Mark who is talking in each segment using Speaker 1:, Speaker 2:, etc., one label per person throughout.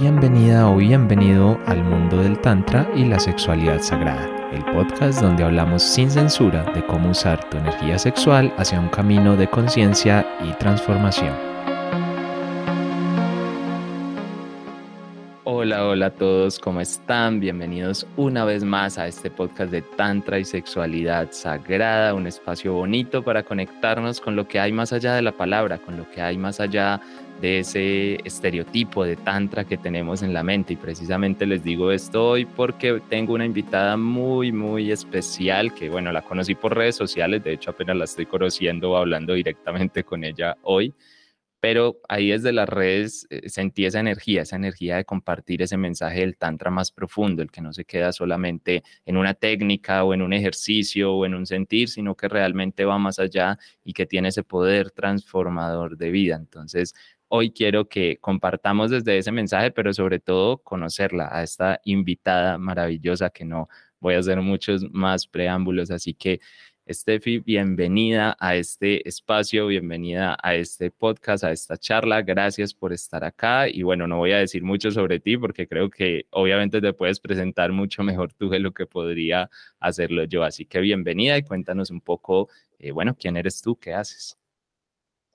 Speaker 1: Bienvenida o bienvenido al mundo del Tantra y la sexualidad sagrada, el podcast donde hablamos sin censura de cómo usar tu energía sexual hacia un camino de conciencia y transformación. Hola, hola a todos, ¿cómo están? Bienvenidos una vez más a este podcast de Tantra y Sexualidad Sagrada, un espacio bonito para conectarnos con lo que hay más allá de la palabra, con lo que hay más allá de ese estereotipo de tantra que tenemos en la mente. Y precisamente les digo esto hoy porque tengo una invitada muy, muy especial que, bueno, la conocí por redes sociales, de hecho apenas la estoy conociendo, hablando directamente con ella hoy. Pero ahí desde las redes eh, sentí esa energía, esa energía de compartir ese mensaje del tantra más profundo, el que no se queda solamente en una técnica o en un ejercicio o en un sentir, sino que realmente va más allá y que tiene ese poder transformador de vida. Entonces, hoy quiero que compartamos desde ese mensaje, pero sobre todo conocerla, a esta invitada maravillosa que no voy a hacer muchos más preámbulos. Así que, Steffi, bienvenida a este espacio, bienvenida a este podcast, a esta charla. Gracias por estar acá. Y bueno, no voy a decir mucho sobre ti porque creo que obviamente te puedes presentar mucho mejor tú de lo que podría hacerlo yo. Así que bienvenida y cuéntanos un poco, eh, bueno, quién eres tú, qué haces.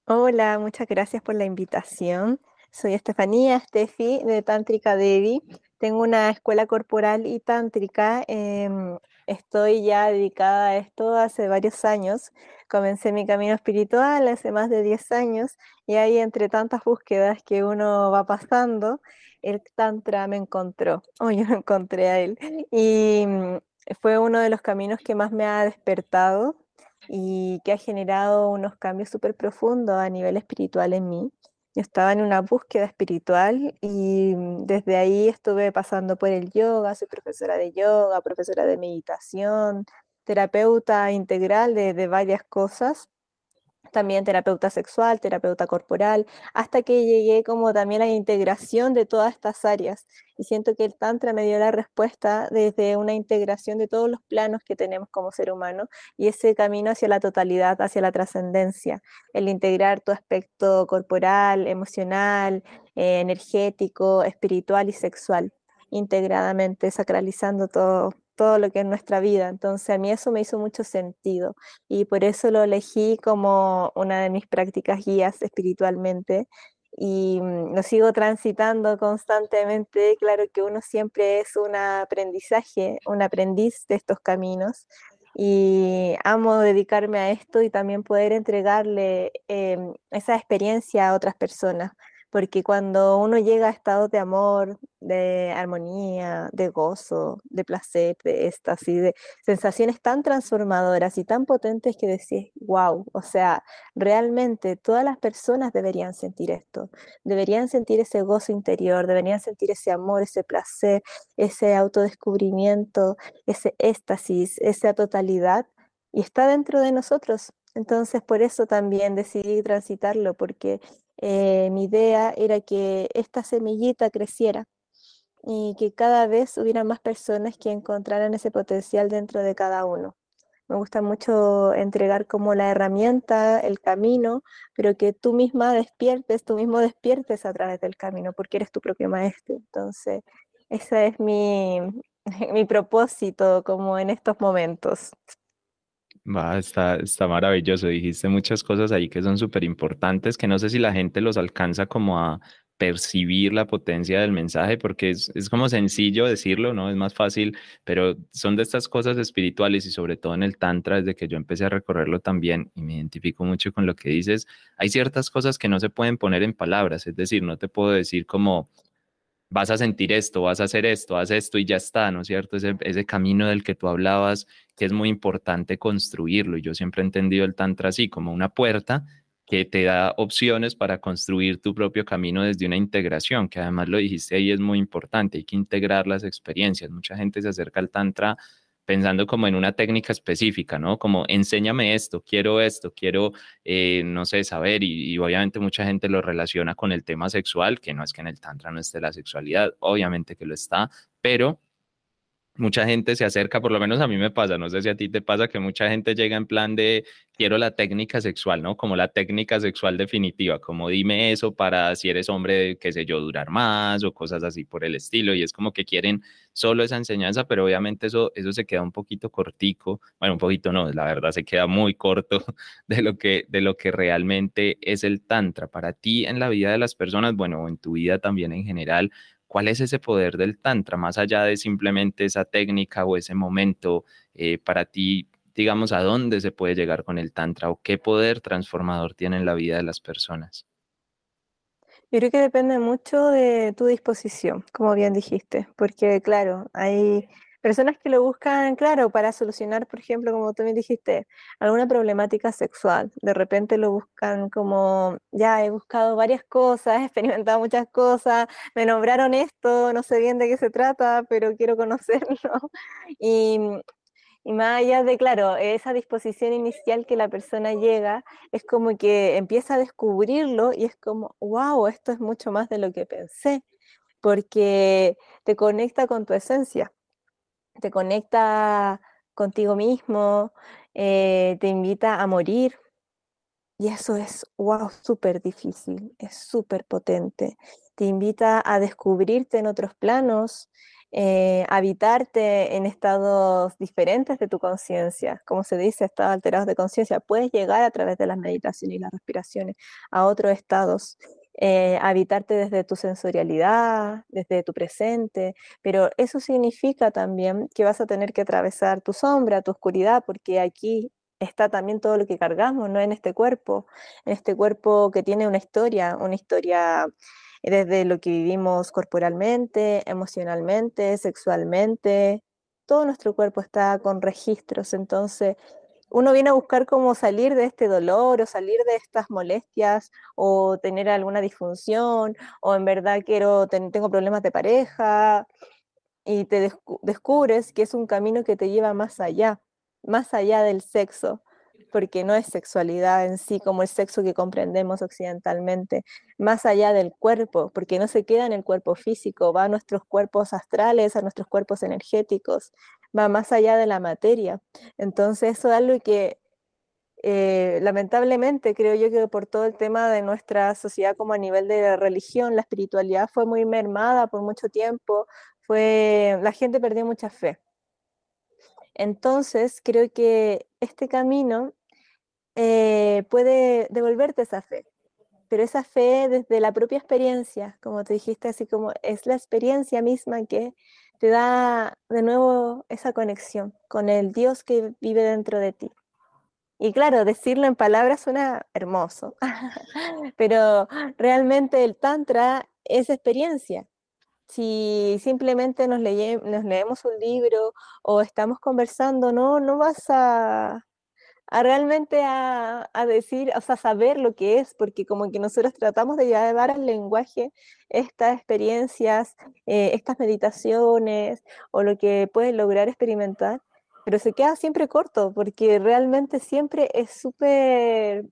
Speaker 2: Hola, muchas gracias por la invitación. Soy Estefanía Steffi de Tántrica Devi. Tengo una escuela corporal y tántrica. Em, estoy ya dedicada a esto hace varios años. Comencé mi camino espiritual hace más de 10 años y ahí entre tantas búsquedas que uno va pasando, el Tantra me encontró, o yo lo encontré a él. Y mm, fue uno de los caminos que más me ha despertado y que ha generado unos cambios súper profundos a nivel espiritual en mí. Estaba en una búsqueda espiritual y mm, desde ahí estuve pasando por el yoga, soy profesora de yoga, profesora de meditación, terapeuta integral de varias cosas también terapeuta sexual, terapeuta corporal, hasta que llegué como también a la integración de todas estas áreas. Y siento que el Tantra me dio la respuesta desde una integración de todos los planos que tenemos como ser humano y ese camino hacia la totalidad, hacia la trascendencia, el integrar tu aspecto corporal, emocional, eh, energético, espiritual y sexual integradamente, sacralizando todo, todo lo que es nuestra vida. Entonces a mí eso me hizo mucho sentido y por eso lo elegí como una de mis prácticas guías espiritualmente y mm, lo sigo transitando constantemente. Claro que uno siempre es un aprendizaje, un aprendiz de estos caminos y amo dedicarme a esto y también poder entregarle em, esa experiencia a otras personas porque cuando uno llega a estados de amor, de armonía, de gozo, de placer, de éxtasis, de sensaciones tan transformadoras y tan potentes que decís, wow, o sea, realmente todas las personas deberían sentir esto, deberían sentir ese gozo interior, deberían sentir ese amor, ese placer, ese autodescubrimiento, ese éxtasis, esa totalidad, y está dentro de nosotros. Entonces, por eso también decidí transitarlo, porque eh, mi idea era que esta semillita creciera y que cada vez hubiera más personas que encontraran ese potencial dentro de cada uno. Me gusta mucho entregar como la herramienta, el camino, pero que tú misma despiertes, tú mismo despiertes a través del camino, porque eres tu propio maestro. Entonces, ese es mi, mi propósito como en estos momentos.
Speaker 1: Va, está, está maravilloso. Dijiste muchas cosas ahí que son súper importantes, que no sé si la gente los alcanza como a percibir la potencia del mensaje, porque es, es, como sencillo decirlo, ¿no? Es más fácil, pero son de estas cosas espirituales y sobre todo en el Tantra, desde que yo empecé a recorrerlo también y me identifico mucho con lo que dices, hay ciertas cosas que no se pueden poner en palabras, es decir, no te puedo decir como vas a sentir esto, vas a hacer esto, haz esto y ya está, ¿no es cierto? Ese, camino del que tú hablabas, que es muy importante construirlo. Y yo siempre he entendido el Tantra así, como una puerta que te da opciones para construir tu propio camino desde una integración, que además lo dijiste ahí es muy importante, hay que integrar las experiencias. Mucha gente se acerca al Tantra pensando como en una técnica específica, ¿no? Como enséñame esto, quiero esto, quiero, eh, no sé, saber, y, obviamente mucha gente lo relaciona con el tema sexual, que no es que en el Tantra no esté la sexualidad, obviamente que lo está, pero mucha gente se acerca, por lo menos a mí me pasa, no sé si a ti te pasa que mucha gente llega en plan de quiero la técnica sexual, ¿no? Como la técnica sexual definitiva, como dime eso para si eres hombre, qué sé yo, durar más o cosas así por el estilo y es como que quieren solo esa enseñanza, pero obviamente eso eso se queda un poquito cortico, bueno, un poquito no, la verdad se queda muy corto de lo que de lo que realmente es el tantra para ti en la vida de las personas, bueno, en tu vida también en general ¿Cuál es ese poder del Tantra, más allá de simplemente esa técnica o ese momento eh, para ti, digamos, a dónde se puede llegar con el Tantra o qué poder transformador tiene en la vida de las personas?
Speaker 2: Yo creo que depende mucho de tu disposición, como bien dijiste, porque claro, hay Personas que lo buscan, claro, para solucionar, por ejemplo, como tú me dijiste, alguna problemática sexual. De repente lo buscan como, ya he buscado varias cosas, he experimentado muchas cosas, me nombraron esto, no sé bien de qué se trata, pero quiero conocerlo. Y, y más allá de, claro, esa disposición inicial que la persona llega, es como que empieza a descubrirlo y es como, wow, esto es mucho más de lo que pensé, porque te conecta con tu esencia te conecta contigo mismo, eh, te invita a morir. Y eso es, wow, súper difícil, es súper potente. Te invita a descubrirte en otros planos, eh, habitarte en estados diferentes de tu conciencia, como se dice, estados alterados de conciencia. Puedes llegar a través de las meditaciones y las respiraciones a otros estados eh, habitarte desde tu sensorialidad, desde tu presente, pero eso significa también que vas a tener que atravesar tu sombra, tu oscuridad, porque aquí está también todo lo que cargamos, ¿no? En este cuerpo, en este cuerpo que tiene una historia, una historia desde lo que vivimos corporalmente, emocionalmente, sexualmente, todo nuestro cuerpo está con registros, entonces uno viene a buscar cómo salir de este dolor o salir de estas molestias o tener alguna disfunción o en verdad quiero tengo problemas de pareja y te descubres que es un camino que te lleva más allá, más allá del sexo, porque no es sexualidad en sí como el sexo que comprendemos occidentalmente, más allá del cuerpo, porque no se queda en el cuerpo físico, va a nuestros cuerpos astrales, a nuestros cuerpos energéticos, va más allá de la materia. Entonces eso es algo que eh, lamentablemente creo yo que por todo el tema de nuestra sociedad como a nivel de religión, la espiritualidad fue muy mermada por mucho tiempo, fue, la gente perdió mucha fe. Entonces creo que este camino eh, puede devolverte esa fe, pero esa fe desde la propia experiencia, como te dijiste, así como es la experiencia misma que te da de nuevo esa conexión con el Dios que vive dentro de ti. Y claro, decirlo en palabras suena hermoso, pero realmente el Tantra es experiencia. Si simplemente nos, nos leemos un libro o estamos conversando, no, no vas a, a realmente a, decir, o sea, saber lo que es, porque como que nosotros tratamos de llevar al lenguaje estas experiencias, eh, estas meditaciones o lo que puedes lograr experimentar, pero se queda siempre corto, porque realmente siempre es súper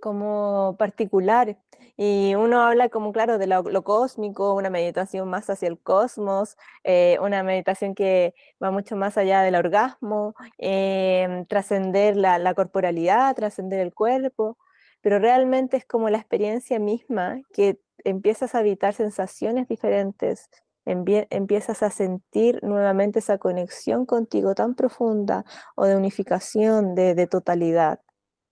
Speaker 2: como particular. Y uno habla como, claro, de lo, cósmico, una meditación más hacia el cosmos, eh, una meditación que va mucho más allá del orgasmo, em, trascender la, corporalidad, trascender el cuerpo, pero realmente es como la experiencia misma que empiezas a habitar sensaciones diferentes, empiezas a sentir nuevamente esa conexión contigo tan profunda o de unificación, de totalidad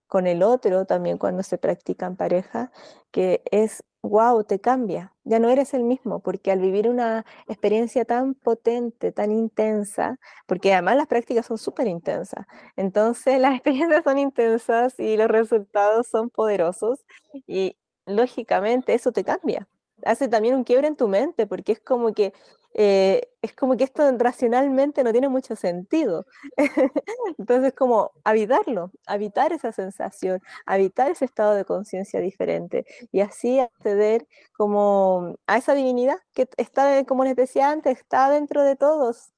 Speaker 2: con el otro también cuando se practica en pareja, que es, wow, te cambia, ya no eres el mismo, porque al vivir una experiencia tan potente, tan intensa, porque además las prácticas son súper intensas, entonces las experiencias son intensas y los resultados son poderosos y lógicamente eso te cambia. Hace también un quiebre en tu mente, porque es como que eh, es como que esto racionalmente no tiene mucho sentido. Entonces, como habitarlo, habitar esa sensación, habitar ese estado de conciencia diferente y así acceder como a esa divinidad que está, como les decía antes, está dentro de todos.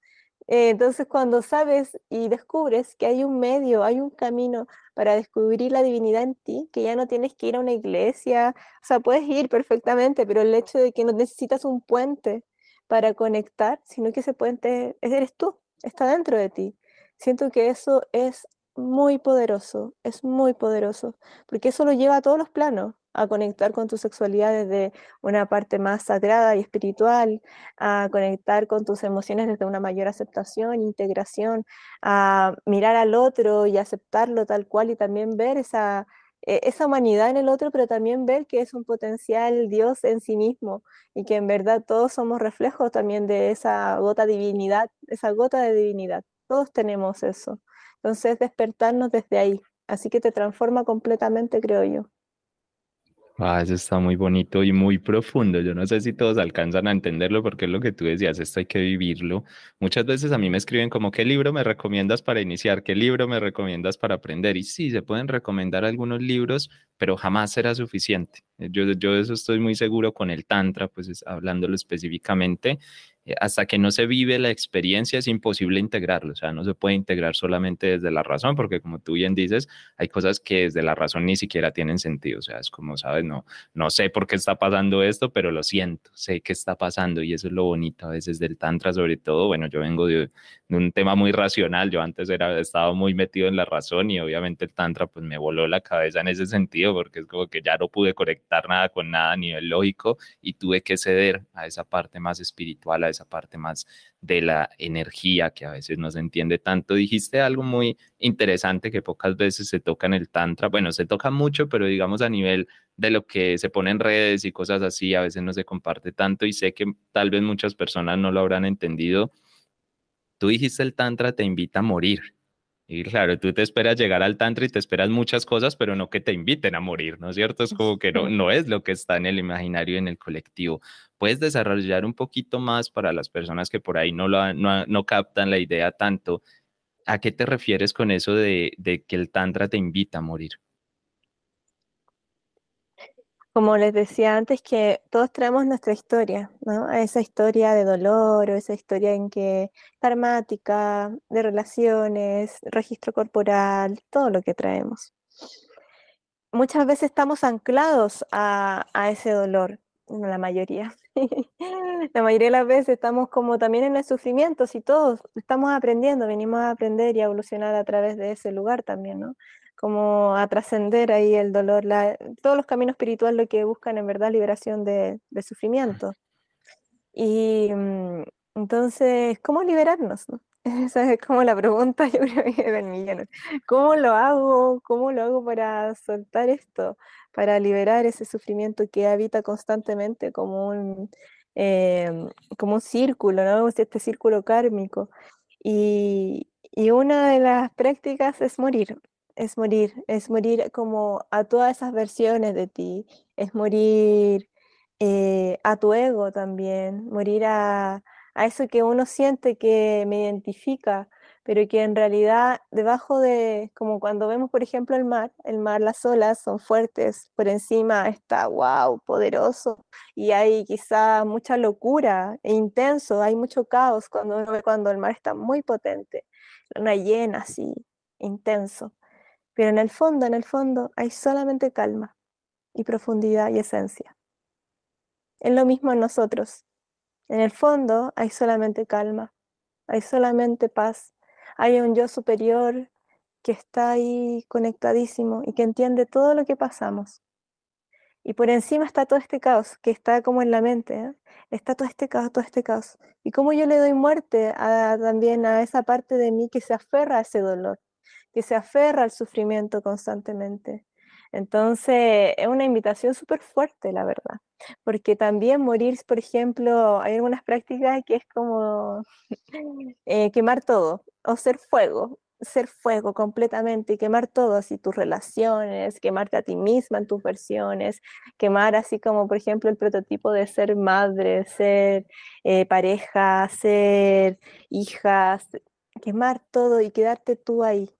Speaker 2: Eh, entonces, cuando sabes y descubres que hay un medio, hay un camino para descubrir la divinidad en ti, que ya no tienes que ir a una iglesia, o sea, puedes ir perfectamente, pero el hecho de que no necesitas un puente, para conectar, sino que se puede, eres tú, está dentro de ti. Siento que eso es muy poderoso, es muy poderoso, porque eso lo lleva a todos los planos, a conectar con tu sexualidad desde una parte más sagrada y espiritual, a conectar con tus emociones desde una mayor aceptación, integración, a mirar al otro y aceptarlo tal cual y también ver esa, e, esa humanidad en el otro, pero también ver que es un potencial Dios en sí mismo y que en verdad todos somos reflejos también de esa gota divinidad, esa gota de divinidad. Todos tenemos eso. Entonces, despertarnos desde ahí. Así que te transforma completamente, creo yo.
Speaker 1: Ah, eso está muy bonito y muy profundo. Yo no sé si todos alcanzan a entenderlo porque es lo que tú decías, esto hay que vivirlo. Muchas veces a mí me escriben como, ¿qué libro me recomiendas para iniciar? ¿Qué libro me recomiendas para aprender? Y sí, se pueden recomendar algunos libros, pero jamás será suficiente. Yo, yo de eso estoy muy seguro con el Tantra, pues hablándolo específicamente. Eh, hasta que no se vive la experiencia es imposible integrarlo, o sea, no se puede integrar solamente desde la razón, porque como tú bien dices, hay cosas que desde la razón ni siquiera tienen sentido, o sea, es como, sabes, no, no sé por qué está pasando esto, pero lo siento, sé que está pasando y eso es lo bonito a veces del Tantra, sobre todo, bueno, yo vengo de, un tema muy racional, yo antes era, estaba muy metido en la razón y obviamente el Tantra pues me voló la cabeza en ese sentido, porque es como que ya no pude conectar nada con nada a nivel lógico y tuve que ceder a esa parte más espiritual, a esa parte más de la energía que a veces no se entiende tanto. Dijiste algo muy interesante que pocas veces se toca en el tantra. Bueno, se toca mucho, pero digamos a nivel de lo que se pone en redes y cosas así, a veces no se comparte tanto y sé que tal vez muchas personas no lo habrán entendido. Tú dijiste el tantra te invita a morir. Y claro, tú te esperas llegar al tantra y te esperas muchas cosas, pero no que te inviten a morir, ¿no es cierto? Es como que no, no es lo que está en el imaginario y en el colectivo. Puedes desarrollar un poquito más para las personas que por ahí no, lo, no, no captan la idea tanto. ¿A qué te refieres con eso de, de que el tantra te invita a morir?
Speaker 2: Como les decía antes, que todos traemos nuestra historia, ¿no? Esa historia de dolor o esa historia en que karmática, de relaciones, registro corporal, todo lo que traemos. Muchas veces estamos anclados a, a ese dolor, la mayoría. la mayoría de las veces estamos como también en el sufrimiento, si todos estamos aprendiendo, venimos a aprender y a evolucionar a través de ese lugar también, ¿no? como a trascender ahí el dolor. todos los caminos espirituales lo que buscan en verdad liberación de, sufrimiento. Y mm, entonces, ¿cómo liberarnos? Esa es como la pregunta, yo creo que del millón. ¿Cómo lo hago? ¿Cómo lo hago para soltar esto? Para liberar ese sufrimiento que habita constantemente como un, em, como un círculo, ¿no? Este círculo kármico. Y, y una de las prácticas es morir, es morir, es morir como a todas esas versiones de ti, es morir eh, a tu ego también, morir a, eso que uno siente que me identifica, pero que en realidad debajo de, como cuando vemos por ejemplo el mar, el mar, las olas son fuertes, por encima está, wow, poderoso, y hay quizá mucha locura e intenso, hay mucho caos cuando cuando el mar está muy potente, una llena así, intenso. Pero en el fondo, en el fondo, hay solamente calma y profundidad y esencia. Es lo mismo en nosotros. En el fondo hay solamente calma, hay solamente paz, hay un yo superior que está ahí conectadísimo y que entiende todo lo que pasamos. Y por encima está todo este caos que está como en la mente, ¿eh? está todo este caos, todo este caos. Y cómo yo le doy muerte también a esa parte de mí que se aferra a ese dolor, que se aferra al sufrimiento constantemente. Entonces, es una invitación súper fuerte, la verdad, porque también morir, por ejemplo, hay algunas prácticas que es como eh, quemar todo o ser fuego, ser fuego completamente y quemar todo, así tus relaciones, quemarte a ti misma en tus versiones, quemar así como, por ejemplo, el prototipo de ser madre, ser eh, pareja, ser hijas, quemar todo y quedarte tú ahí,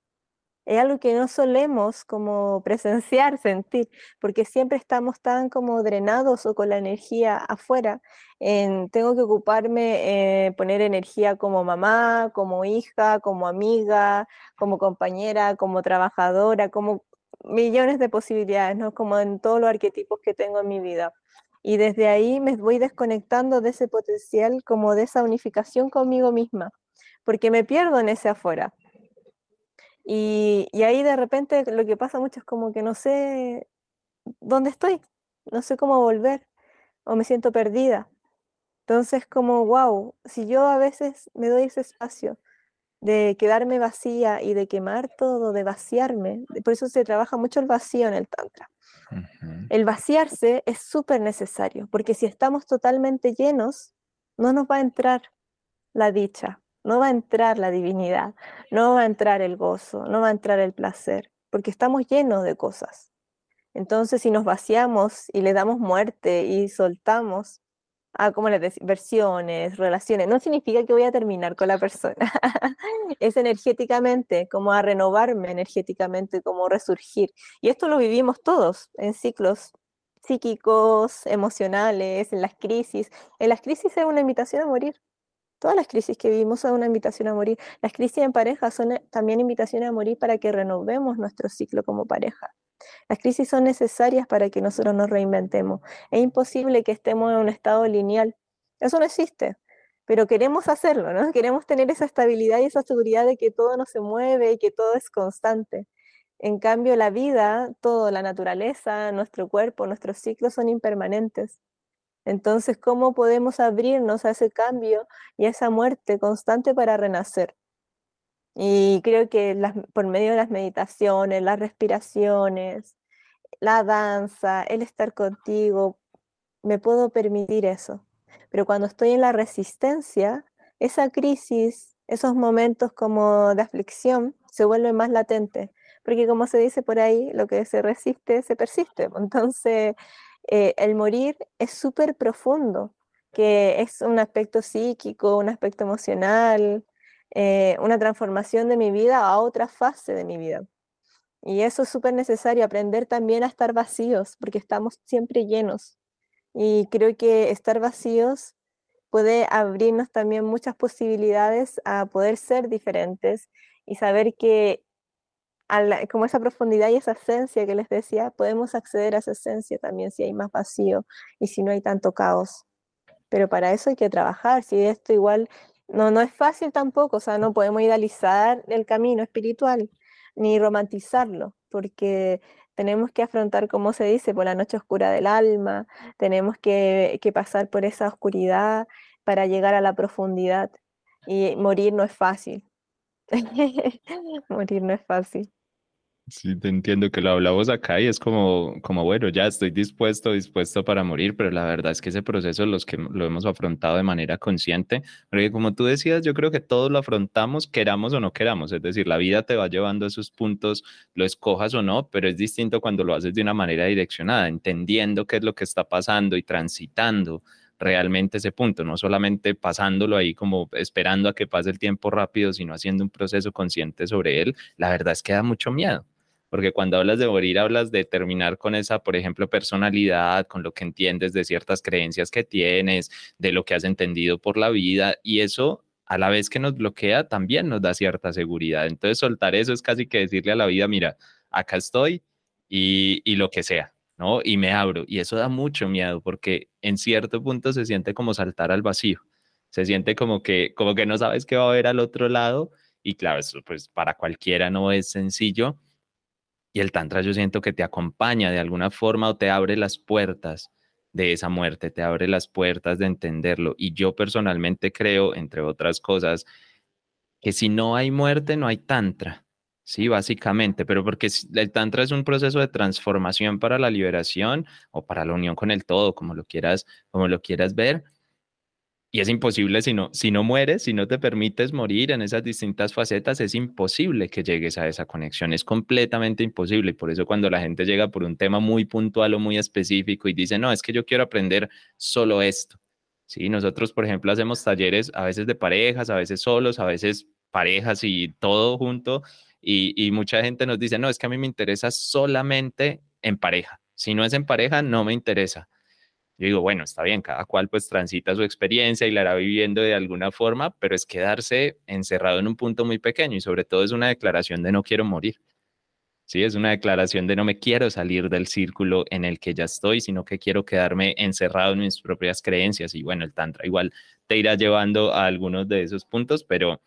Speaker 2: es algo que no solemos como presenciar, sentir, porque siempre estamos tan como drenados o con la energía afuera. En, tengo que ocuparme, eh, poner energía como mamá, como hija, como amiga, como compañera, como trabajadora, como millones de posibilidades, ¿no? Como en todos los arquetipos que tengo en mi vida. Y desde ahí me voy desconectando de ese potencial, como de esa unificación conmigo misma, porque me pierdo en ese afuera. Y, y ahí de repente lo que pasa mucho es como que no sé dónde estoy, no sé cómo volver o me siento perdida. Entonces como, wow, si yo a veces me doy ese espacio de quedarme vacía y de quemar todo, de vaciarme, por eso se trabaja mucho el vacío en el Tantra. El vaciarse es súper necesario, porque si estamos totalmente llenos, no nos va a entrar la dicha, no va a entrar la divinidad, no va a entrar el gozo, no va a entrar el placer, porque estamos llenos de cosas. Entonces, si nos vaciamos y le damos muerte y soltamos, a como les versiones, relaciones, no significa que voy a terminar con la persona. es energéticamente, como a renovarme energéticamente, como resurgir. Y esto lo vivimos todos en ciclos psíquicos, emocionales, en las crisis. En las crisis es una invitación a morir. Todas las crisis que vivimos son una invitación a morir. Las crisis en pareja son eh, también invitaciones a morir para que renovemos nuestro ciclo como pareja. Las crisis son necesarias para que nosotros nos reinventemos. Es imposible que estemos en un estado lineal. Eso no existe. Pero queremos hacerlo, ¿no? Queremos tener esa estabilidad y esa seguridad de que todo no se mueve y que todo es constante. En cambio, la vida, todo, la naturaleza, nuestro cuerpo, nuestros ciclos son impermanentes. Entonces, ¿cómo podemos abrirnos a ese cambio y a esa muerte constante para renacer? Y creo que por medio de las meditaciones, las respiraciones, la danza, el estar contigo, me puedo permitir eso. Pero cuando estoy en la resistencia, esa crisis, esos momentos como de aflicción se vuelven más latentes, porque como se dice por ahí, lo que se resiste se persiste. Entonces, eh, el morir es súper profundo, que es un aspecto psíquico, un aspecto emocional, eh, una transformación de mi vida a otra fase de mi vida. Y eso es súper necesario, aprender también a estar vacíos, porque estamos siempre llenos. Y creo que estar vacíos puede abrirnos también muchas posibilidades a poder ser diferentes y saber que como esa profundidad y esa esencia que les decía, podemos acceder a esa esencia también si hay más vacío y si no hay tanto caos. Pero para eso hay que trabajar, si esto igual no, no es fácil tampoco, o sea, no podemos idealizar el camino espiritual ni romantizarlo, porque tenemos que afrontar, como se dice, por la noche oscura del alma, tenemos que, que pasar por esa oscuridad para llegar a la profundidad. Y morir no es fácil. morir no es fácil.
Speaker 1: Sí, te entiendo que lo hablamos acá y es como, como, bueno, ya estoy dispuesto, dispuesto para morir, pero la verdad es que ese proceso los que lo hemos afrontado de manera consciente, porque como tú decías, yo creo que todos lo afrontamos, queramos o no queramos, es decir, la vida te va llevando a esos puntos, lo escojas o no, pero es distinto cuando lo haces de una manera direccionada, entendiendo qué es lo que está pasando y transitando realmente ese punto, no solamente pasándolo ahí como esperando a que pase el tiempo rápido, sino haciendo un proceso consciente sobre él, la verdad es que da mucho miedo porque cuando hablas de morir hablas de terminar con esa, por ejemplo, personalidad, con lo que entiendes de ciertas creencias que tienes, de lo que has entendido por la vida, y eso a la vez que nos bloquea también nos da cierta seguridad. Entonces soltar eso es casi que decirle a la vida, mira, acá estoy y, y lo que sea, ¿no? Y me abro. Y eso da mucho miedo porque en cierto punto se siente como saltar al vacío. Se siente como que, como que no sabes qué va a haber al otro lado. Y claro, eso pues para cualquiera no es sencillo, y el Tantra yo siento que te acompaña de alguna forma o te abre las puertas de esa muerte, te abre las puertas de entenderlo. Y yo personalmente creo, entre otras cosas, que si no hay muerte, no hay Tantra. Sí, básicamente, pero porque el Tantra es un proceso de transformación para la liberación o para la unión con el todo, como lo quieras, como lo quieras ver y es imposible si no, si no mueres, si no te permites morir en esas distintas facetas, es imposible que llegues a esa conexión, es completamente imposible. Y por eso cuando la gente llega por un tema muy puntual o muy específico y dice, no, es que yo quiero aprender solo esto. Sí, nosotros, por ejemplo, hacemos talleres a veces de parejas, a veces solos, a veces parejas y todo junto. Y, mucha gente nos dice, no, es que a mí me interesa solamente en pareja. Si no es en pareja, no me interesa yo digo, bueno, está bien, cada cual pues transita su experiencia y la hará viviendo de alguna forma, pero es quedarse encerrado en un punto muy pequeño y sobre todo es una declaración de no quiero morir. Sí, es una declaración de no me quiero salir del círculo en el que ya estoy, sino que quiero quedarme encerrado en mis propias creencias. Y bueno, el Tantra igual te irá llevando a algunos de esos puntos, pero,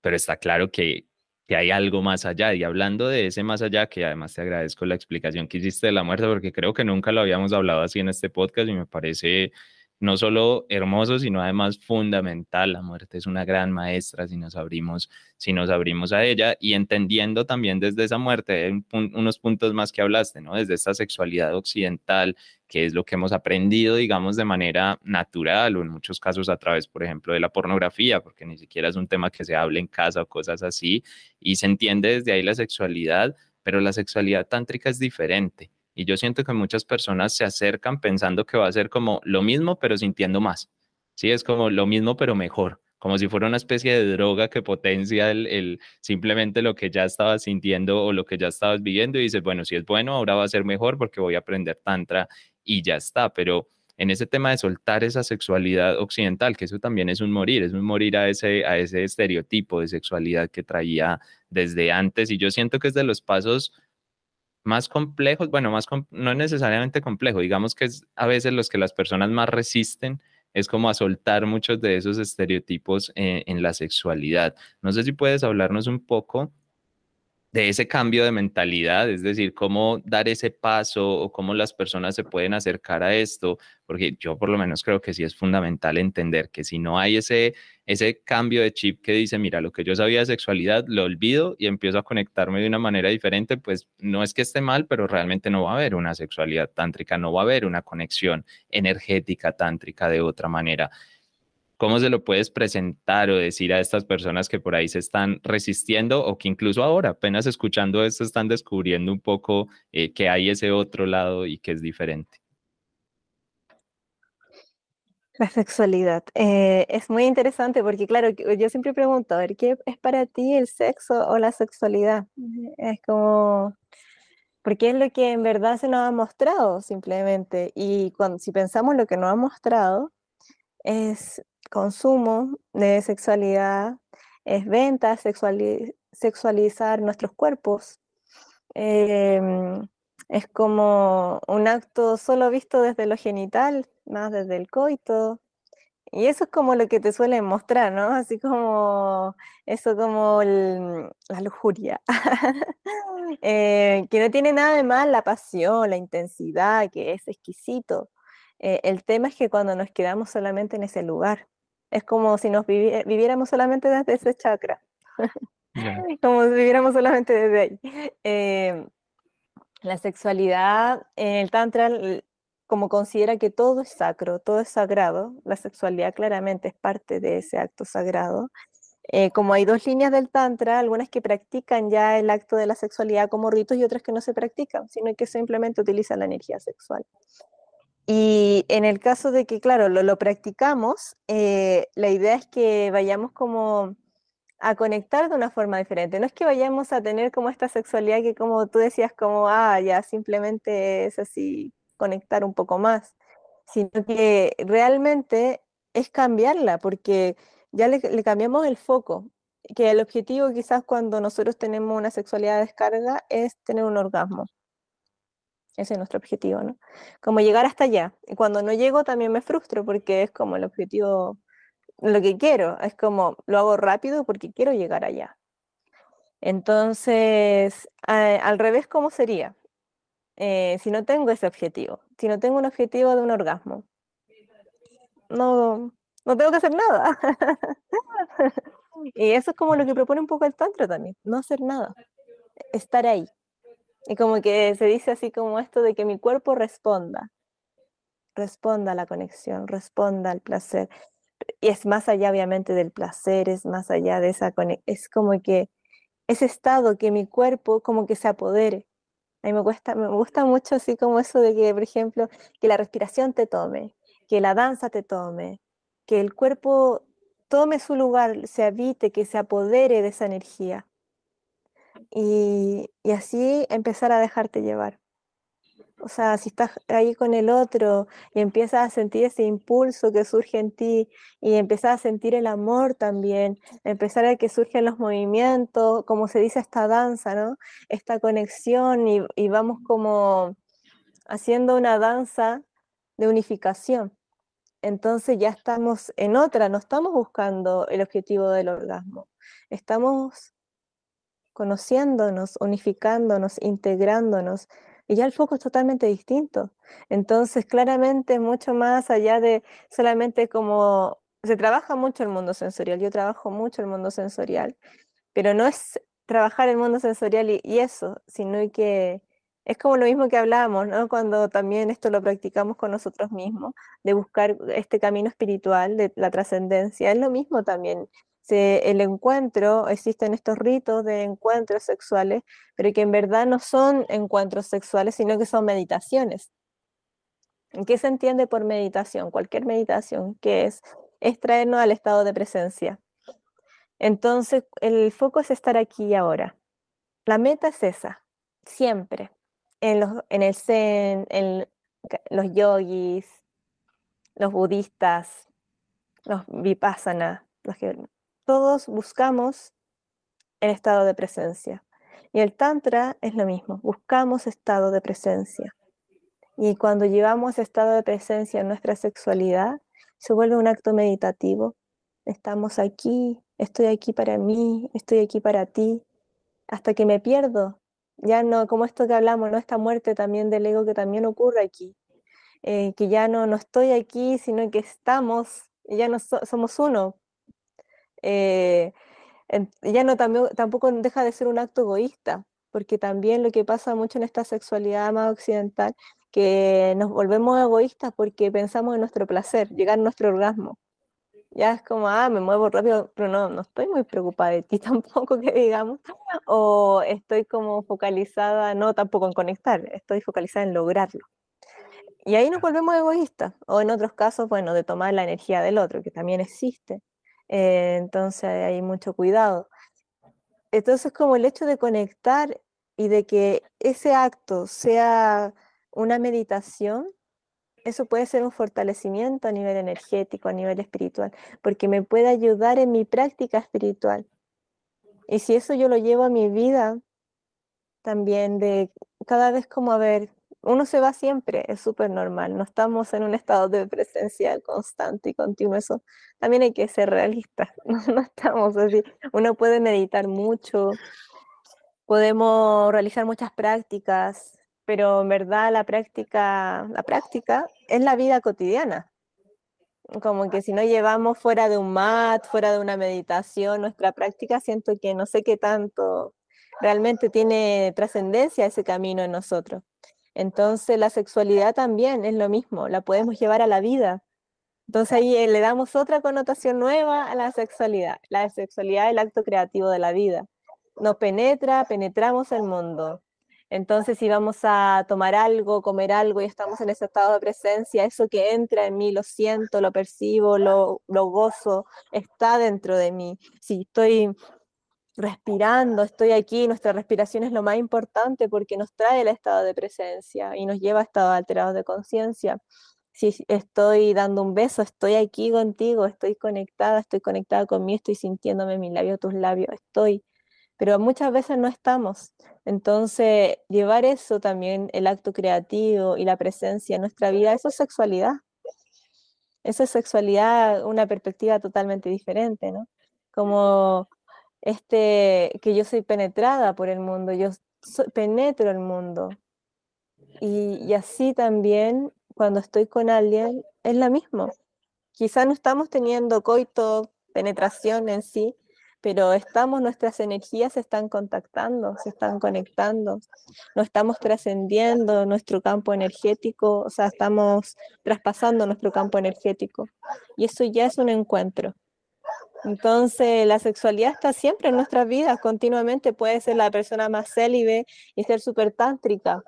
Speaker 1: pero está claro que, que hay algo más allá. Y hablando de ese más allá, que además te agradezco la explicación que hiciste de la muerte, porque creo que nunca lo habíamos hablado así en este podcast y me parece no solo hermoso, sino además fundamental. La muerte es una gran maestra si nos abrimos, si nos abrimos a ella y entendiendo también desde esa muerte unos puntos más que hablaste, ¿no? Desde esta sexualidad occidental, que es lo que hemos aprendido, digamos, de manera natural o en muchos casos a través, por ejemplo, de la pornografía, porque ni siquiera es un tema que se hable en casa o cosas así, y se entiende desde ahí la sexualidad, pero la sexualidad tántrica es diferente y yo siento que muchas personas se acercan pensando que va a ser como lo mismo, pero sintiendo más. Sí, es como lo mismo, pero mejor. Como si fuera una especie de droga que potencia el, simplemente lo que ya estabas sintiendo o lo que ya estabas viviendo y dices, bueno, si es bueno, ahora va a ser mejor porque voy a aprender tantra y ya está. Pero en ese tema de soltar esa sexualidad occidental, que eso también es un morir, es un morir a ese, a ese estereotipo de sexualidad que traía desde antes. Y yo siento que es de los pasos más complejos, bueno, más no necesariamente complejo, digamos que es a veces los que las personas más resisten, es como a soltar muchos de esos estereotipos eh, en la sexualidad. No sé si puedes hablarnos un poco de ese cambio de mentalidad, es decir, cómo dar ese paso o cómo las personas se pueden acercar a esto, porque yo por lo menos creo que sí es fundamental entender que si no hay ese, ese cambio de chip que dice, mira, lo que yo sabía de sexualidad lo olvido y empiezo a conectarme de una manera diferente, pues no es que esté mal, pero realmente no va a haber una sexualidad tántrica, no va a haber una conexión energética tántrica de otra manera. ¿Cómo se lo puedes presentar o decir a estas personas que por ahí se están resistiendo o que incluso ahora, apenas escuchando esto, están descubriendo un poco eh, que hay ese otro lado y que es diferente?
Speaker 2: La sexualidad. Eh, es muy interesante porque, claro, yo siempre pregunto, a ver, ¿qué es para ti el sexo o la sexualidad? Es como, porque es lo que en verdad se nos ha mostrado simplemente. Y cuando, si pensamos lo que nos ha mostrado, es consumo de sexualidad, es venta, sexualizar nuestros cuerpos. Em, es como un acto solo visto desde lo genital, más desde el coito. Y eso es como lo que te suelen mostrar, ¿no? Así como eso como la lujuria. Eh, que no tiene nada de mal la pasión, la intensidad, que es exquisito. Eh, el tema es que cuando nos quedamos solamente en ese lugar, es como si nos viviéramos solamente desde ese chakra. como si viviéramos solamente desde ahí. Em, la sexualidad en el Tantra, como considera que todo es sacro, todo es sagrado, la sexualidad claramente es parte de ese acto sagrado. Eh, como hay dos líneas del Tantra, algunas que practican ya el acto de la sexualidad como ritos y otras que no se practican, sino que simplemente utilizan la energía sexual. Y en el caso de que, claro, lo, practicamos, eh, la idea es que vayamos como a conectar de una forma diferente. No es que vayamos a tener como esta sexualidad que como tú decías, como, ah, ya simplemente es así, conectar un poco más, sino que realmente es cambiarla, porque ya le, cambiamos el foco, que el objetivo quizás cuando nosotros tenemos una sexualidad de descarga es tener un orgasmo. Ese es nuestro objetivo, ¿no? Como llegar hasta allá. Y cuando no llego también me frustro porque es como el objetivo, lo que quiero. Es como lo hago rápido porque quiero llegar allá. Entonces, al revés, ¿cómo sería? Eh, si no tengo ese objetivo, si no tengo un objetivo de un orgasmo, no, no tengo que hacer nada. y eso es como lo que propone un poco el Tantra también, no hacer nada, estar ahí. Y como que se dice así como esto de que mi cuerpo responda, responda a la conexión, responda al placer. Y es más allá obviamente del placer, es más allá de esa conexión, es como que ese estado que mi cuerpo como que se apodere. A mí me, gusta, me gusta mucho así como eso de que, por ejemplo, que la respiración te tome, que la danza te tome, que el cuerpo tome su lugar, se habite, que se apodere de esa energía y, así empezar a dejarte llevar. O sea, si estás ahí con el otro y empiezas a sentir ese impulso que surge en ti y empiezas a sentir el amor también, empezar a que surgen los movimientos, como se dice esta danza, ¿no? Esta conexión y, y vamos como haciendo una danza de unificación. Entonces ya estamos en otra, no estamos buscando el objetivo del orgasmo, estamos conociéndonos, unificándonos, integrándonos y ya el foco es totalmente distinto. Entonces, claramente, mucho más allá de solamente como se trabaja mucho el mundo sensorial, yo trabajo mucho el mundo sensorial, pero no es trabajar el mundo sensorial y, eso, sino que es como lo mismo que hablábamos, ¿no? Cuando también esto lo practicamos con nosotros mismos, de buscar este camino espiritual, de la trascendencia, es lo mismo también el encuentro, existen estos ritos de encuentros sexuales, pero que en verdad no son encuentros sexuales, sino que son meditaciones. ¿Qué se entiende por meditación? Cualquier meditación, que es? Es traernos al estado de presencia. Entonces, el foco es estar aquí y ahora. La meta es esa, siempre. En, los, en el Zen, en los yogis, los budistas, los vipassana, los que todos buscamos el estado de presencia. Y el Tantra es lo mismo, buscamos estado de presencia. Y cuando llevamos estado de presencia en nuestra sexualidad, se vuelve un acto meditativo. Estamos aquí, estoy aquí para mí, estoy aquí para ti, hasta que me pierdo. Ya no, como esto que hablamos, ¿no? Esta muerte también del ego que también ocurre aquí. Eh, que ya no, no estoy aquí, sino que estamos, ya no somos uno, eh, ya no tampoco deja de ser un acto egoísta, porque también lo que pasa mucho en esta sexualidad más occidental, que nos volvemos egoístas porque pensamos en nuestro placer, llegar a nuestro orgasmo. Ya es como, ah, me muevo rápido, pero no, no estoy muy preocupada de ti tampoco, que digamos, o estoy como focalizada, no tampoco en conectar, estoy focalizada en lograrlo. Y ahí nos volvemos egoístas, o en otros casos, bueno, de tomar la energía del otro, que también existe, eh, entonces hay mucho cuidado. Entonces como el hecho de conectar y de que ese acto sea una meditación, eso puede ser un fortalecimiento a nivel energético, a nivel espiritual, porque me puede ayudar en mi práctica espiritual. Y si eso yo lo llevo a mi vida, también de cada vez como a ver, uno se va siempre, es súper normal, no estamos en un estado de presencia constante y continuo, eso también hay que ser realista, no, estamos así, uno puede meditar mucho, podemos realizar muchas prácticas, pero en verdad la práctica, la práctica es la vida cotidiana, como que si no llevamos fuera de un mat, fuera de una meditación, nuestra práctica, siento que no sé qué tanto realmente tiene trascendencia ese camino en nosotros. Entonces la sexualidad también es lo mismo, la podemos llevar a la vida. Entonces ahí eh, le damos otra connotación nueva a la sexualidad. La sexualidad es el acto creativo de la vida. Nos penetra, penetramos el mundo. Entonces si vamos a tomar algo, comer algo y estamos en ese estado de presencia, eso que entra en mí lo siento, lo percibo, lo, lo gozo, está dentro de mí. Si estoy respirando, estoy aquí, nuestra respiración es lo más importante porque nos trae el estado de presencia y nos lleva a estados alterados de conciencia. Si estoy dando un beso, estoy aquí contigo, estoy conectada, estoy conectada conmigo, estoy sintiéndome mi labio, tus labios, estoy. Pero muchas veces no estamos. Entonces, llevar eso también, el acto creativo y la presencia en nuestra vida, eso es sexualidad. Eso es sexualidad, una perspectiva totalmente diferente, ¿no? Como este, que yo soy penetrada por el mundo, yo penetro el mundo. Y, así también cuando estoy con alguien es la misma. Quizá no estamos teniendo coito, penetración en sí, pero estamos, nuestras energías se están contactando, se están conectando, no estamos trascendiendo nuestro campo energético, o sea, estamos traspasando nuestro campo energético. Y eso ya es un encuentro. Entonces, la sexualidad está siempre en nuestras vidas, continuamente. Puede ser la persona más célibe y ser súper tántrica.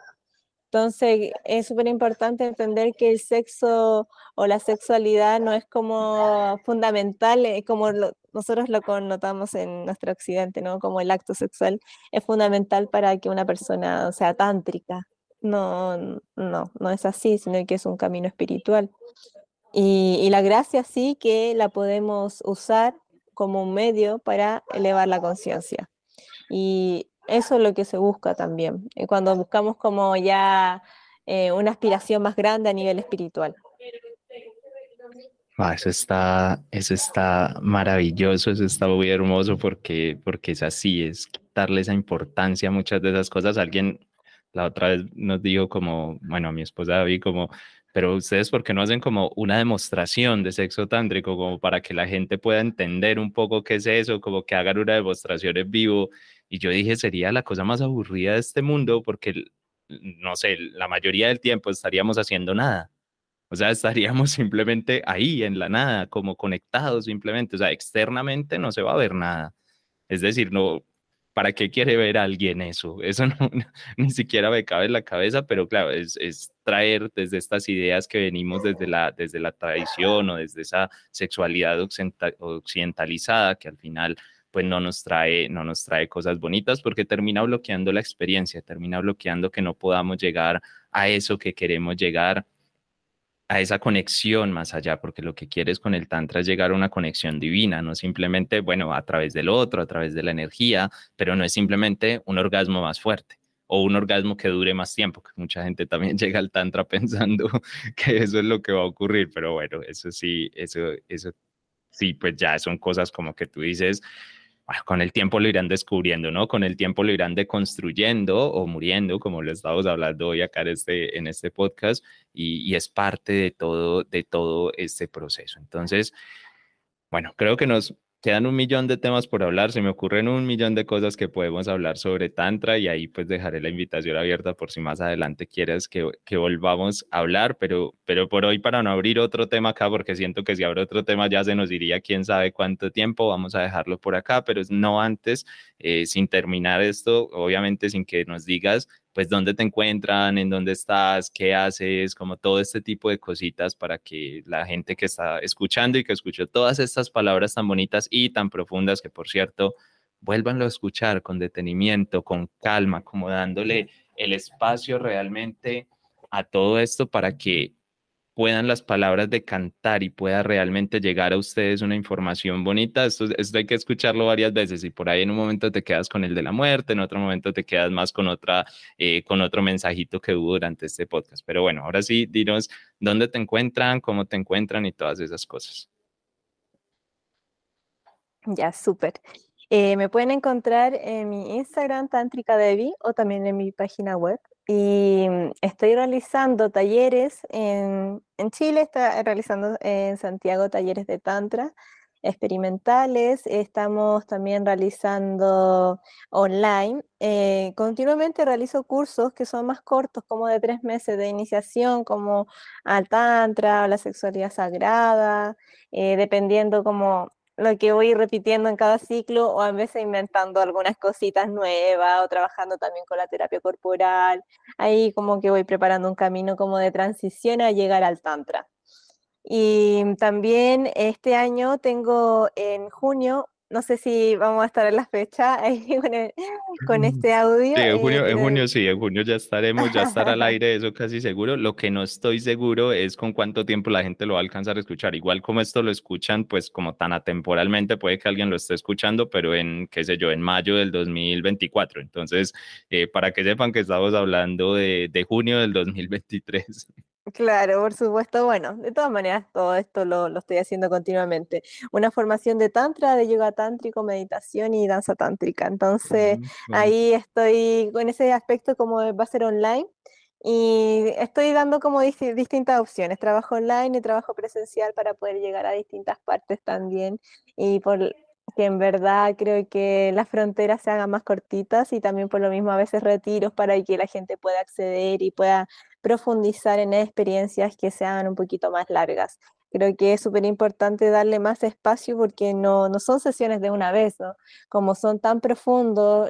Speaker 2: Entonces, es súper importante entender que el sexo o la sexualidad no es como fundamental, como nosotros lo connotamos en nuestro occidente, ¿no? Como el acto sexual es fundamental para que una persona sea tántrica. no, no, no es así, sino que es un camino espiritual. Y, y la gracia sí que la podemos usar como un medio para elevar la conciencia. Y eso es lo que se busca también, eh, cuando buscamos como ya eh, una aspiración más grande a nivel espiritual.
Speaker 1: Ah, eso está, eso está maravilloso, eso está muy hermoso porque, porque es así, es darle esa importancia a muchas de esas cosas. Alguien la otra vez nos dijo como, bueno, a mi esposa David, como, pero ustedes, ¿por qué no hacen como una demostración de sexo tántrico, como para que la gente pueda entender un poco qué es eso, como que hagan una demostración en vivo? Y yo dije, sería la cosa más aburrida de este mundo porque, no sé, la mayoría del tiempo estaríamos haciendo nada o sea, estaríamos simplemente ahí en la nada, como conectados simplemente. O sea, externamente no se va a ver nada. Es decir, no, ¿para qué quiere ver a alguien eso? Eso ni siquiera me cabe en la cabeza, pero claro, es, es, traer desde estas ideas que venimos desde la, desde la tradición o desde esa sexualidad occidentalizada que al final pues no nos trae no nos trae cosas bonitas porque termina bloqueando la experiencia, termina bloqueando que no podamos llegar a eso que queremos llegar a esa conexión más allá, porque lo que quieres con el Tantra es llegar a una conexión divina, no simplemente, bueno, a través del otro, a través de la energía, pero no es simplemente un orgasmo más fuerte o un orgasmo que dure más tiempo, que mucha gente también llega al Tantra pensando que eso es lo que va a ocurrir, pero bueno, eso sí, eso, eso sí, pues ya son cosas como que tú dices, con el tiempo lo irán descubriendo, ¿no? Con el tiempo lo irán deconstruyendo o muriendo, como lo estamos hablando hoy acá en este, en este podcast, y, y es parte de todo, de todo este proceso. Entonces, bueno, creo que nos quedan un millón de temas por hablar, se me ocurren un millón de cosas que podemos hablar sobre Tantra y ahí pues dejaré la invitación abierta por si más adelante quieres que, que, volvamos a hablar, pero, pero por hoy para no abrir otro tema acá, porque siento que si abre otro tema ya se nos diría quién sabe cuánto tiempo, vamos a dejarlo por acá, pero no antes, eh, sin terminar esto, obviamente sin que nos digas pues dónde te encuentran, en dónde estás, qué haces, como todo este tipo de cositas para que la gente que está escuchando y que escuchó todas estas palabras tan bonitas y tan profundas, que por cierto, vuélvanlo a escuchar con detenimiento, con calma, como dándole el espacio realmente a todo esto para que puedan las palabras de cantar y pueda realmente llegar a ustedes una información bonita. Esto, esto, hay que escucharlo varias veces y por ahí en un momento te quedas con el de la muerte, en otro momento te quedas más con, otra, eh, con otro mensajito que hubo durante este podcast. Pero bueno, ahora sí, dinos dónde te encuentran, cómo te encuentran y todas esas cosas.
Speaker 2: Ya, súper. Eh, me pueden encontrar en mi Instagram, Tantrica Devi, o también en mi página web, y mm, estoy realizando talleres en, Chile, está realizando en Santiago talleres de Tantra experimentales, estamos también realizando online. Eh, continuamente realizo cursos que son más cortos, como de tres meses de iniciación, como al Tantra o la sexualidad sagrada, eh, dependiendo como lo que voy repitiendo en cada ciclo o a veces inventando algunas cositas nuevas o trabajando también con la terapia corporal. Ahí como que voy preparando un camino como de transición a llegar al tantra. Y también este año tengo en junio no sé si vamos a estar en la fecha con, este audio.
Speaker 1: Sí, en junio, en junio sí, en junio ya estaremos, ya estará al aire, eso casi seguro. Lo que no estoy seguro es con cuánto tiempo la gente lo va a alcanzar a escuchar. Igual como esto lo escuchan, pues como tan atemporalmente, puede que alguien lo esté escuchando, pero en, qué sé yo, en mayo del 2024. Entonces, eh, para que sepan que estamos hablando de, de junio del 2023.
Speaker 2: Claro, por supuesto. Bueno, de todas maneras, todo esto lo, estoy haciendo continuamente. Una formación de tantra, de yoga tántrico, meditación y danza tántrica. Entonces, ahí estoy con ese aspecto como va a ser online. Y estoy dando como distintas opciones, trabajo online y trabajo presencial para poder llegar a distintas partes también. Y por, que en verdad creo que las fronteras se hagan más cortitas y también por lo mismo a veces retiros para que la gente pueda acceder y pueda profundizar en experiencias que sean un poquito más largas. Creo que es súper importante darle más espacio porque no, no, son sesiones de una vez, ¿no? Como son tan profundos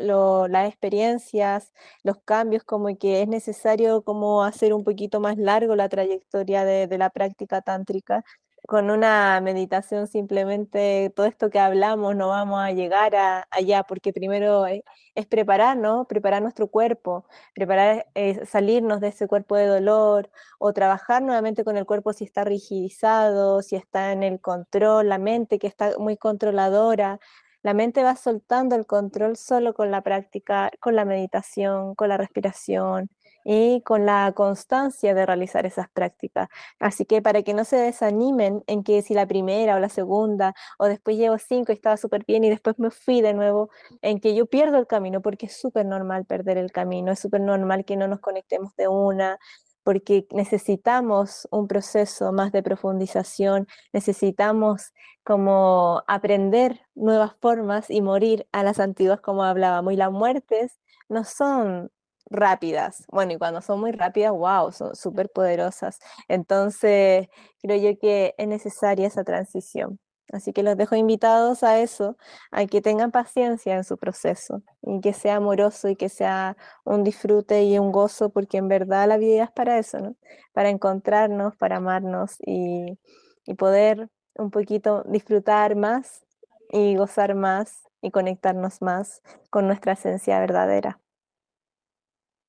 Speaker 2: las experiencias, los cambios, como que es necesario como hacer un poquito más largo la trayectoria de, de la práctica tántrica con una meditación simplemente todo esto que hablamos no vamos a llegar a, allá, porque primero es, prepararnos, preparar nuestro cuerpo, preparar eh, salirnos de ese cuerpo de dolor o trabajar nuevamente con el cuerpo si está rigidizado, si está en el control, la mente que está muy controladora. La mente va soltando el control solo con la práctica, con la meditación, con la respiración, y con la constancia de realizar esas prácticas. Así que para que no se desanimen en que si la primera o la segunda o después llevo cinco y estaba súper bien y después me fui de nuevo, en que yo pierdo el camino, porque es súper normal perder el camino, es súper normal que no nos conectemos de una, porque necesitamos un proceso más de profundización, necesitamos como aprender nuevas formas y morir a las antiguas como hablábamos. Y las muertes no son rápidas. Bueno, y cuando son muy rápidas, wow, son súper poderosas. Entonces, creo yo que es necesaria esa transición. Así que los dejo invitados a eso, a que tengan paciencia en su proceso y que sea amoroso y que sea un disfrute y un gozo, porque en verdad la vida es para eso, ¿no? Para encontrarnos, para amarnos y, y poder un poquito disfrutar más y gozar más y conectarnos más con nuestra esencia verdadera.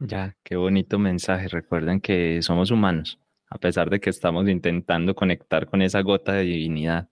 Speaker 1: Ya, qué bonito mensaje. Recuerden que somos humanos, a pesar de que estamos intentando conectar con esa gota de divinidad.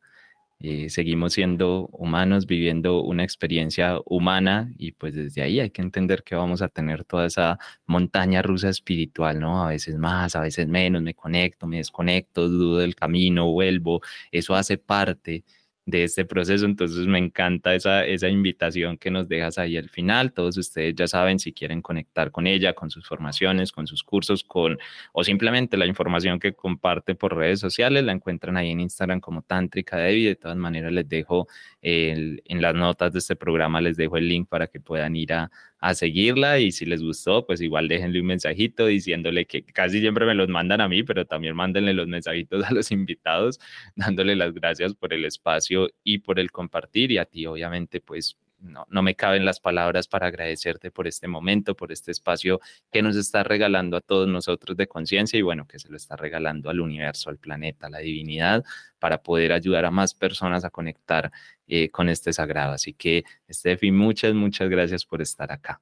Speaker 1: Eh, seguimos siendo humanos, viviendo una experiencia humana y pues desde ahí hay que entender que vamos a tener toda esa montaña rusa espiritual, ¿no? A veces más, a veces menos, me conecto, me desconecto, dudo del camino, vuelvo, eso hace parte de este proceso. Entonces me encanta esa, esa invitación que nos dejas ahí al final. Todos ustedes ya saben si quieren conectar con ella, con sus formaciones, con sus cursos, con o simplemente la información que comparte por redes sociales, la encuentran ahí en Instagram como Tántrica Devi. De todas maneras les dejo en las notas de este programa, les dejo el link para que puedan ir a, a seguirla y si les gustó, pues igual déjenle un mensajito diciéndole que casi siempre me los mandan a mí, pero también mándenle los mensajitos a los invitados, dándole las gracias por el espacio y por el compartir y a ti obviamente pues no, no me caben las palabras para agradecerte por este momento, por este espacio que nos está regalando a todos nosotros de conciencia y bueno, que se lo está regalando al universo, al planeta, a la divinidad, para poder ayudar a más personas a conectar eh, con este sagrado. Así que, Steffi, muchas, muchas gracias por estar acá.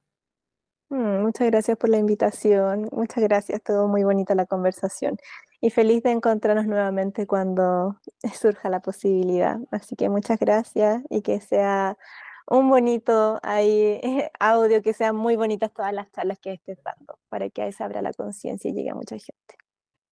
Speaker 2: Mm, muchas gracias por la invitación, muchas gracias, todo muy bonita la conversación y feliz de encontrarnos nuevamente cuando surja la posibilidad. Así que muchas gracias y que sea un bonito ahí, audio, que sean muy bonitas todas las charlas que estés dando, para que ahí se abra la conciencia y llegue a mucha gente.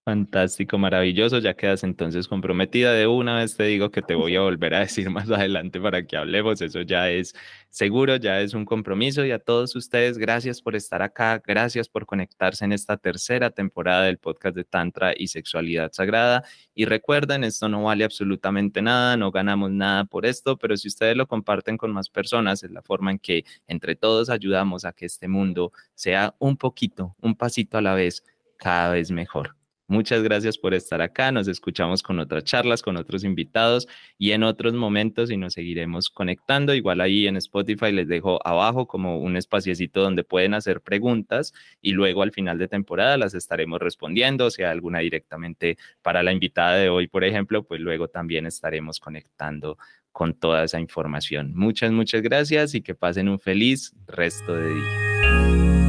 Speaker 1: Fantástico, maravilloso. Ya quedas entonces comprometida. De una vez te digo que te voy a volver a decir más adelante para que hablemos. Eso ya es seguro, ya es un compromiso. Y a todos ustedes, gracias por estar acá. Gracias por conectarse en esta tercera temporada del podcast de Tantra y Sexualidad Sagrada. Y recuerden, esto no vale absolutamente nada, no ganamos nada por esto, pero si ustedes lo comparten con más personas, es la forma en que entre todos ayudamos a que este mundo sea un poquito, un pasito a la vez, cada vez mejor. Muchas gracias por estar acá. Nos escuchamos con otras charlas, con otros invitados y en otros momentos y nos seguiremos conectando. Igual ahí en Spotify les dejo abajo como un espaciecito donde pueden hacer preguntas y luego al final de temporada las estaremos respondiendo. sea alguna directamente para la invitada de hoy, por ejemplo, pues luego también estaremos conectando con toda esa información. Muchas, muchas gracias y que pasen un feliz resto de día.